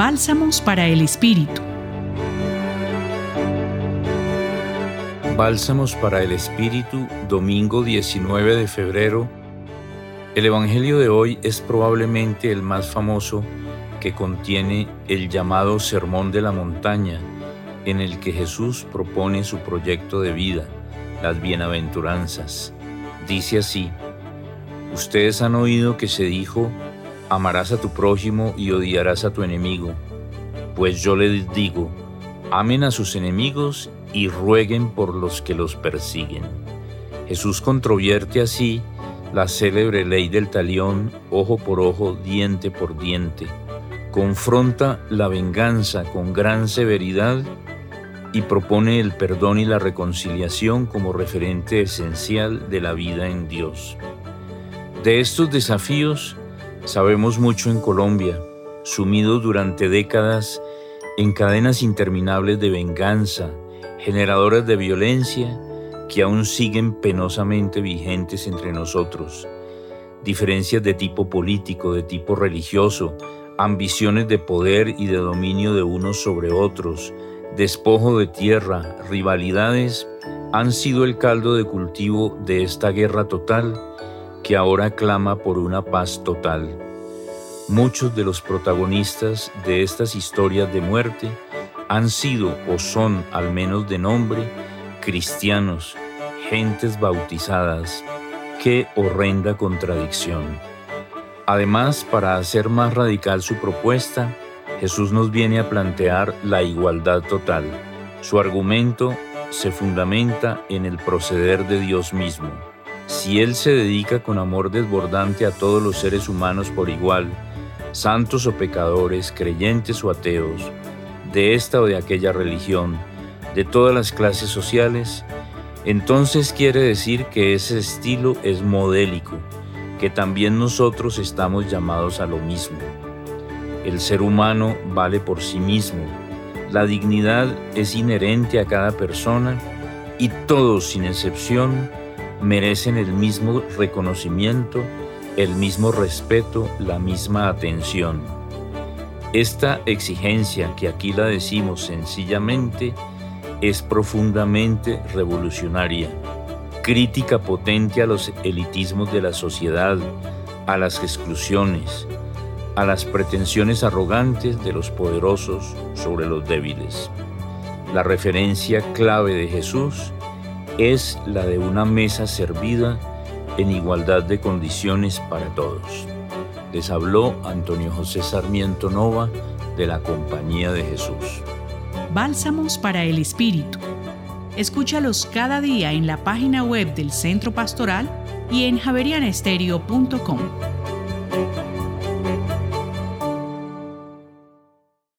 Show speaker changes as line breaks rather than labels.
Bálsamos para el Espíritu.
Bálsamos para el Espíritu, domingo 19 de febrero. El Evangelio de hoy es probablemente el más famoso que contiene el llamado Sermón de la Montaña, en el que Jesús propone su proyecto de vida, las bienaventuranzas. Dice así, Ustedes han oído que se dijo, amarás a tu prójimo y odiarás a tu enemigo. Pues yo les digo, amen a sus enemigos y rueguen por los que los persiguen. Jesús controvierte así la célebre ley del talión, ojo por ojo, diente por diente. Confronta la venganza con gran severidad y propone el perdón y la reconciliación como referente esencial de la vida en Dios. De estos desafíos sabemos mucho en Colombia, sumidos durante décadas en cadenas interminables de venganza, generadoras de violencia que aún siguen penosamente vigentes entre nosotros. Diferencias de tipo político, de tipo religioso, ambiciones de poder y de dominio de unos sobre otros, despojo de tierra, rivalidades, han sido el caldo de cultivo de esta guerra total que ahora clama por una paz total. Muchos de los protagonistas de estas historias de muerte han sido o son, al menos de nombre, cristianos, gentes bautizadas. Qué horrenda contradicción. Además, para hacer más radical su propuesta, Jesús nos viene a plantear la igualdad total. Su argumento se fundamenta en el proceder de Dios mismo. Si Él se dedica con amor desbordante a todos los seres humanos por igual, santos o pecadores, creyentes o ateos, de esta o de aquella religión, de todas las clases sociales, entonces quiere decir que ese estilo es modélico, que también nosotros estamos llamados a lo mismo. El ser humano vale por sí mismo, la dignidad es inherente a cada persona y todos, sin excepción, merecen el mismo reconocimiento, el mismo respeto, la misma atención. Esta exigencia, que aquí la decimos sencillamente, es profundamente revolucionaria, crítica potente a los elitismos de la sociedad, a las exclusiones, a las pretensiones arrogantes de los poderosos sobre los débiles. La referencia clave de Jesús es la de una mesa servida en igualdad de condiciones para todos. Les habló Antonio José Sarmiento Nova de la Compañía de Jesús.
Bálsamos para el Espíritu. Escúchalos cada día en la página web del Centro Pastoral y en javerianestereo.com.